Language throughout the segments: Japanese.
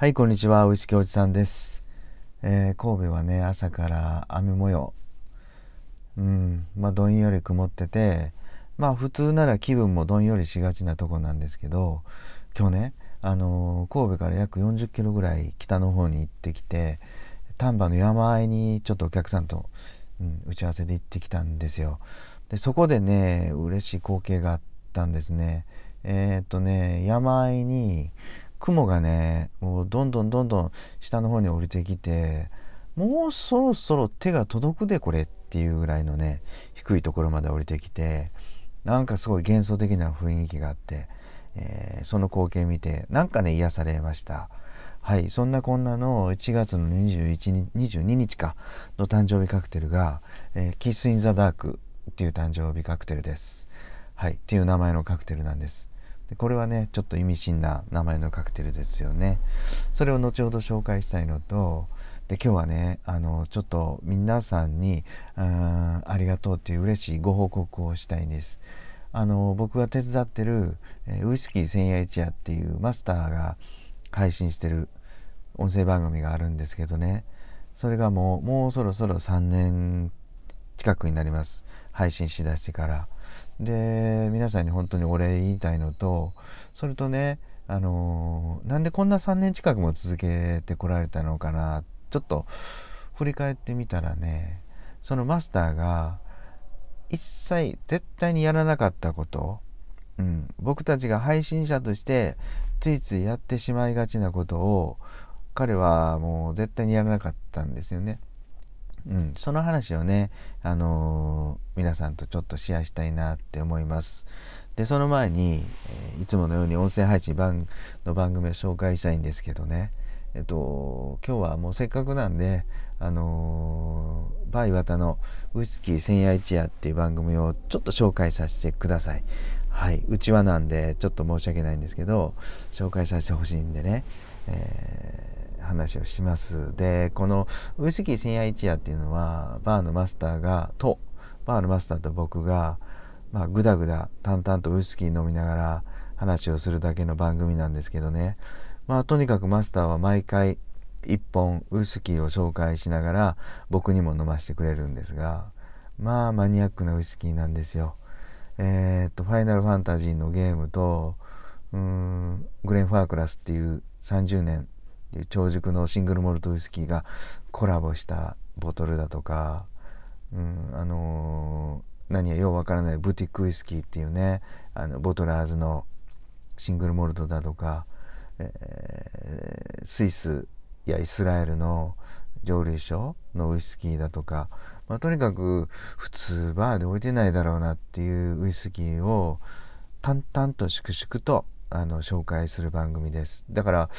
はい、こんにちは。ウイスキーおじさんです。えー、神戸はね、朝から雨模様。うん、まあ、どんより曇ってて、まあ、普通なら気分もどんよりしがちなとこなんですけど、今日ね、あのー、神戸から約40キロぐらい北の方に行ってきて、丹波の山あいにちょっとお客さんと、うん、打ち合わせで行ってきたんですよ。で、そこでね、嬉しい光景があったんですね。えー、っとね、山あいに、雲がねもうどんどんどんどん下の方に降りてきてもうそろそろ手が届くでこれっていうぐらいのね低いところまで降りてきてなんかすごい幻想的な雰囲気があって、えー、その光景見てなんかね癒されました。はいそんなこんなの1月の21日22日かの誕生日カクテルが、えー、キス・イン・ザ・ダークっていう誕生日カクテルです。はいっていう名前のカクテルなんです。でこれはねちょっと意味深な名前のカクテルですよね。それを後ほど紹介したいのとで今日はねあのちょっと皆さんにあありがとうっていう嬉しいご報告をしたいんです。あの僕が手伝ってる、えウイスキー千夜一夜っていうマスターが配信してる音声番組があるんですけどね。それがもうもうそろそろ3年近くになります。配信しだしてから。で皆さんに本当にお礼言いたいのとそれとねあのなんでこんな3年近くも続けてこられたのかなちょっと振り返ってみたらねそのマスターが一切絶対にやらなかったこと、うん、僕たちが配信者としてついついやってしまいがちなことを彼はもう絶対にやらなかったんですよね。うん、その話をね、あのー、皆さんとちょっとシェアしたいなって思います。でその前に、えー、いつものように音声配信番の番組を紹介したいんですけどねえっと今日はもうせっかくなんであのー、バイワタのウイスキー千夜一夜っていう番組をちょっと紹介させてください。はい、うちわなんでちょっと申し訳ないんですけど紹介させてほしいんでね、えー話をしますでこのウイスキー千夜一夜っていうのはバーのマスターがとバーのマスターと僕がまあ、ぐだぐだ淡々とウイスキー飲みながら話をするだけの番組なんですけどねまあとにかくマスターは毎回1本ウイスキーを紹介しながら僕にも飲ませてくれるんですがまあマニアックなウイスキーなんですよ。えー、っとファイナルファンタジーのゲームとうーんグレン・ファークラスっていう30年長熟のシングルモルトウイスキーがコラボしたボトルだとか、うん、あのー、何やようわからないブティックウイスキーっていうねあのボトラーズのシングルモルトだとか、えー、スイスやイスラエルの蒸留所のウイスキーだとか、まあ、とにかく普通バーで置いてないだろうなっていうウイスキーを淡々と粛々とあの紹介する番組です。だから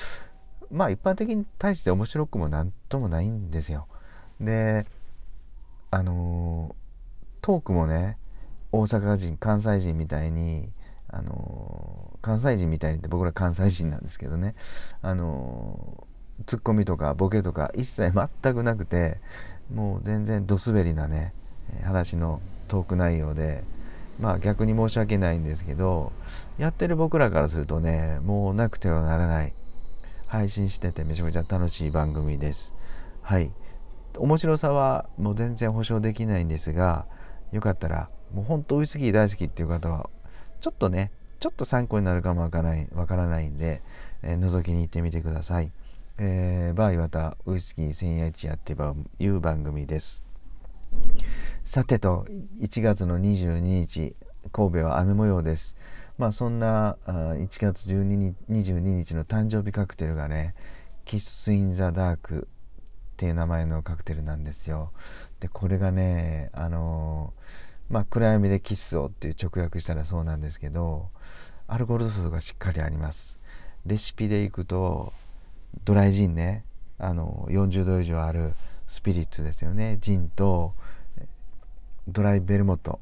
まあ一般的に対して面白くも何ともないんですよ。であのトークもね大阪人関西人みたいにあの関西人みたいにって僕ら関西人なんですけどねあのツッコミとかボケとか一切全くなくてもう全然ど滑りなね話のトーク内容でまあ逆に申し訳ないんですけどやってる僕らからするとねもうなくてはならない配信しててめちゃめちゃ楽しい番組です。はい。面白さはもう全然保証できないんですが、よかったら、もう本当ウイスキー大好きっていう方は、ちょっとね、ちょっと参考になるかもわからないわからないんで、えー、覗きに行ってみてください。えー、バー岩田ウイスキー千夜一夜っていう番組です。さてと、1月の22日、神戸は雨模様です。まあそんな1月12日22日の誕生日カクテルがねキッス・イン・ザ・ダークっていう名前のカクテルなんですよ。でこれがねあのまあ暗闇でキスをっていう直訳したらそうなんですけどアルコール度数がしっかりあります。レシピでいくとドライジンねあの40度以上あるスピリッツですよね。ジンとドライベルモット、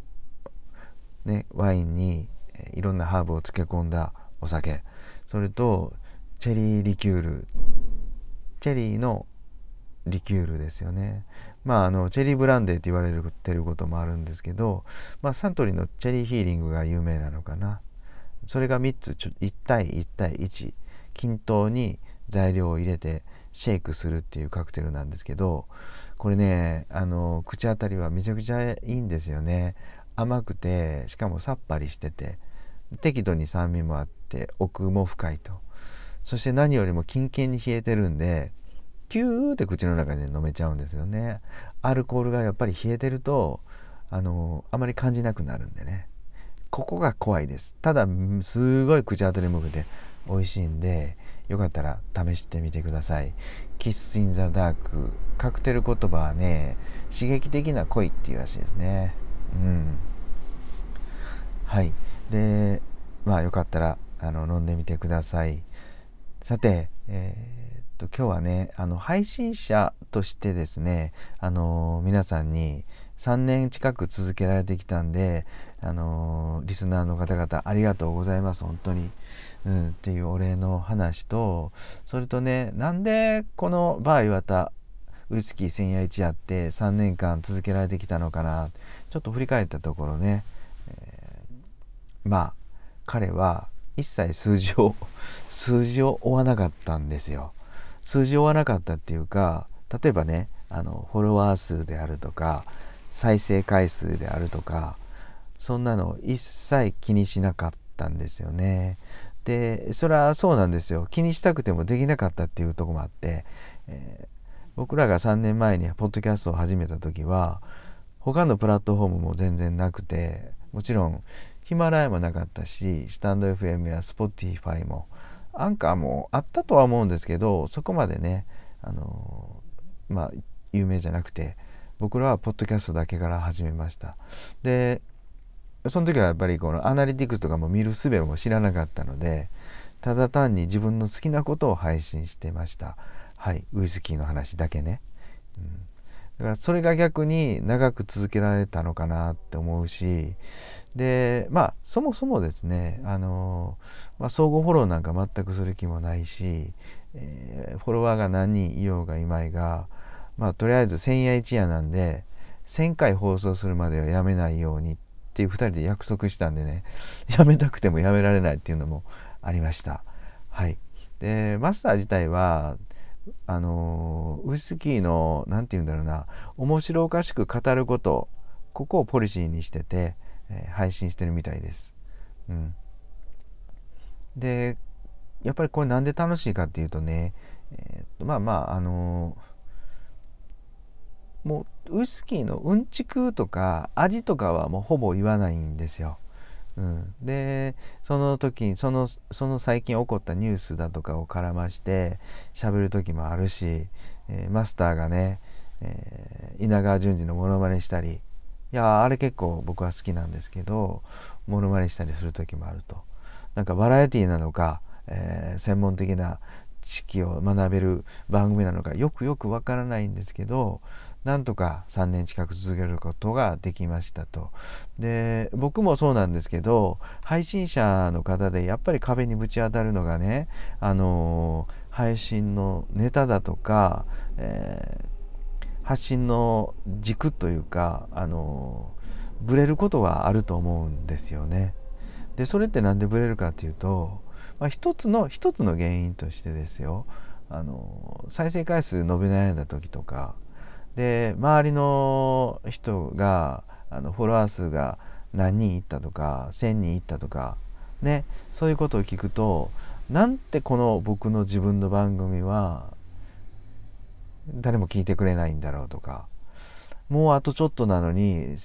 ね、ワインにいろんなハーブを漬け込んだお酒。それとチェリーリキュール。チェリーのリキュールですよね。まああのチェリーブランデーって言われてることもあるんですけど、まあ、サントリーのチェリーヒーリングが有名なのかな。それが3つちょ1対1対1均等に材料を入れてシェイクするっていうカクテルなんですけどこれねあの口当たりはめちゃくちゃいいんですよね。甘くてしかもさっぱりしてて。適度に酸味もあって奥も深いとそして何よりもキンキンに冷えてるんでキューって口の中で飲めちゃうんですよねアルコールがやっぱり冷えてるとあのあまり感じなくなるんでねここが怖いですただすごい口当たりも良くて美味しいんでよかったら試してみてください。キッス・イン・ザ・ダークカクテル言葉はね刺激的な恋っていうらしいですね。うん。はいでまあよかったらあの飲んでみてください。さて、えー、っと今日はねあの配信者としてですねあの皆さんに3年近く続けられてきたんであのリスナーの方々ありがとうございます本当に。うん、っていうお礼の話とそれとねなんでこのバー岩田ウイスキー千夜一やって3年間続けられてきたのかなちょっと振り返ったところね、まあ彼は一切数字を数字を追わなかったんですよ。数字を追わなかったっていうか例えばねあのフォロワー数であるとか再生回数であるとかそんなの一切気にしなかったんですよね。でそれはそうなんですよ気にしたくてもできなかったっていうとこもあって、えー、僕らが3年前にポッドキャストを始めた時は他のプラットフォームも全然なくてもちろんヒマラヤもなかったしスタンド FM や Spotify もアンカーもあったとは思うんですけどそこまでねあのまあ有名じゃなくて僕らはポッドキャストだけから始めました。でその時はやっぱりこのアナリティクスとかも見る術も知らなかったのでただ単に自分の好きなことを配信してました。はいウイスキーの話だけね、うん、だからそれが逆に長く続けられたのかなって思うしでまあそもそもですねあの、まあ、相互フォローなんか全くする気もないし、えー、フォロワーが何人いようがいまいがまあとりあえず千夜一夜なんで1000回放送するまではやめないようにっていう2人で約束したんでね やめたくてもやめられないっていうのもありました。はい。でマスター自体はあのウイスキーの何て言うんだろうな面白おかしく語ることここをポリシーにしてて、えー、配信してるみたいです、うん、でやっぱりこれなんで楽しいかっていうとね、えー、まあまああのーもうウイスキーのうんちくとか味とかはもうほぼ言わないんですよ。うん、でその時にそのその最近起こったニュースだとかを絡まして喋る時もあるし、えー、マスターがね、えー、稲川淳二のモノマネしたりいやあれ結構僕は好きなんですけどモノマネしたりする時もあるとなんかバラエティーなのか、えー、専門的な知識を学べる番組なのかよくよくわからないんですけどなんとか3年近く続けることができましたと。で僕もそうなんですけど配信者の方でやっぱり壁にぶち当たるのがねあの配信のネタだとか、えー、発信の軸というかあのブレることはあると思うんですよね。でそれって何でブレるかっていうと、まあ、一つの一つの原因としてですよあの再生回数伸び悩んだ時とかで周りの人があのフォロワー数が何人いったとか1,000人いったとかねそういうことを聞くとなんてこの僕の自分の番組は誰も聞いてくれないんだろうとか。もうあとちょっとなのに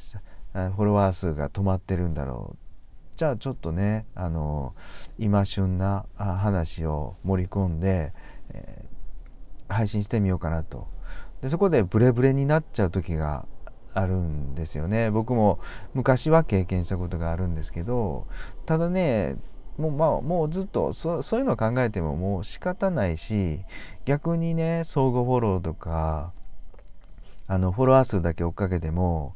フォロワー数が止まってるんだろう。じゃあちょっとねあの今旬な話を盛り込んで、えー、配信してみようかなと。でそこでブレブレになっちゃう時があるんですよね。僕も昔は経験したことがあるんですけどただねもう,、まあ、もうずっとそそういうのを考えてももう仕方ないし逆にね相互フォローとかあのフォロワー数だけ追っかけても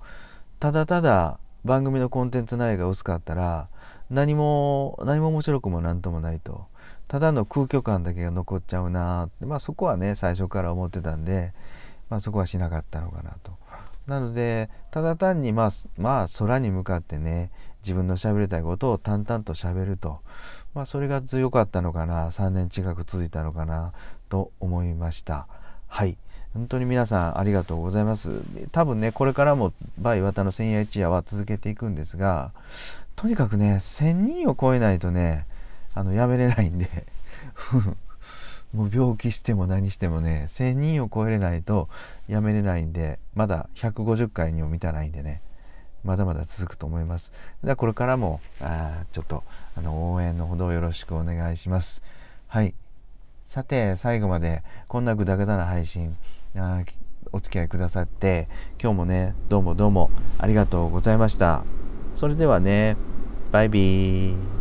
ただただ番組のコンテンツ内容が薄かったら何も何も面白くも何ともないとただの空虚感だけが残っちゃうなってまあそこはね最初から思ってたんでまあ、そこはしなかったのかなと。なのでただ単にまあまあ空に向かってね自分の喋りたいことを淡々と喋ると、まあ、それが強かったのかな3年近く続いたのかなと思いました。はい。本当に皆さんありがとうございます。多分ねこれからもバイワタの千夜一夜は続けていくんですがとにかくね1000人を超えないとねあのやめれないんでもう病気しても何してもね1000人を超えれないとやめれないんでまだ150回にも満たないんでねまだまだ続くと思います。ではこれからもあちょっとあの応援のほどよろしくお願いします。はい。さて最後までこんなグダグダな配信あお付き合いくださって今日もねどうもどうもありがとうございました。それではねバイビー。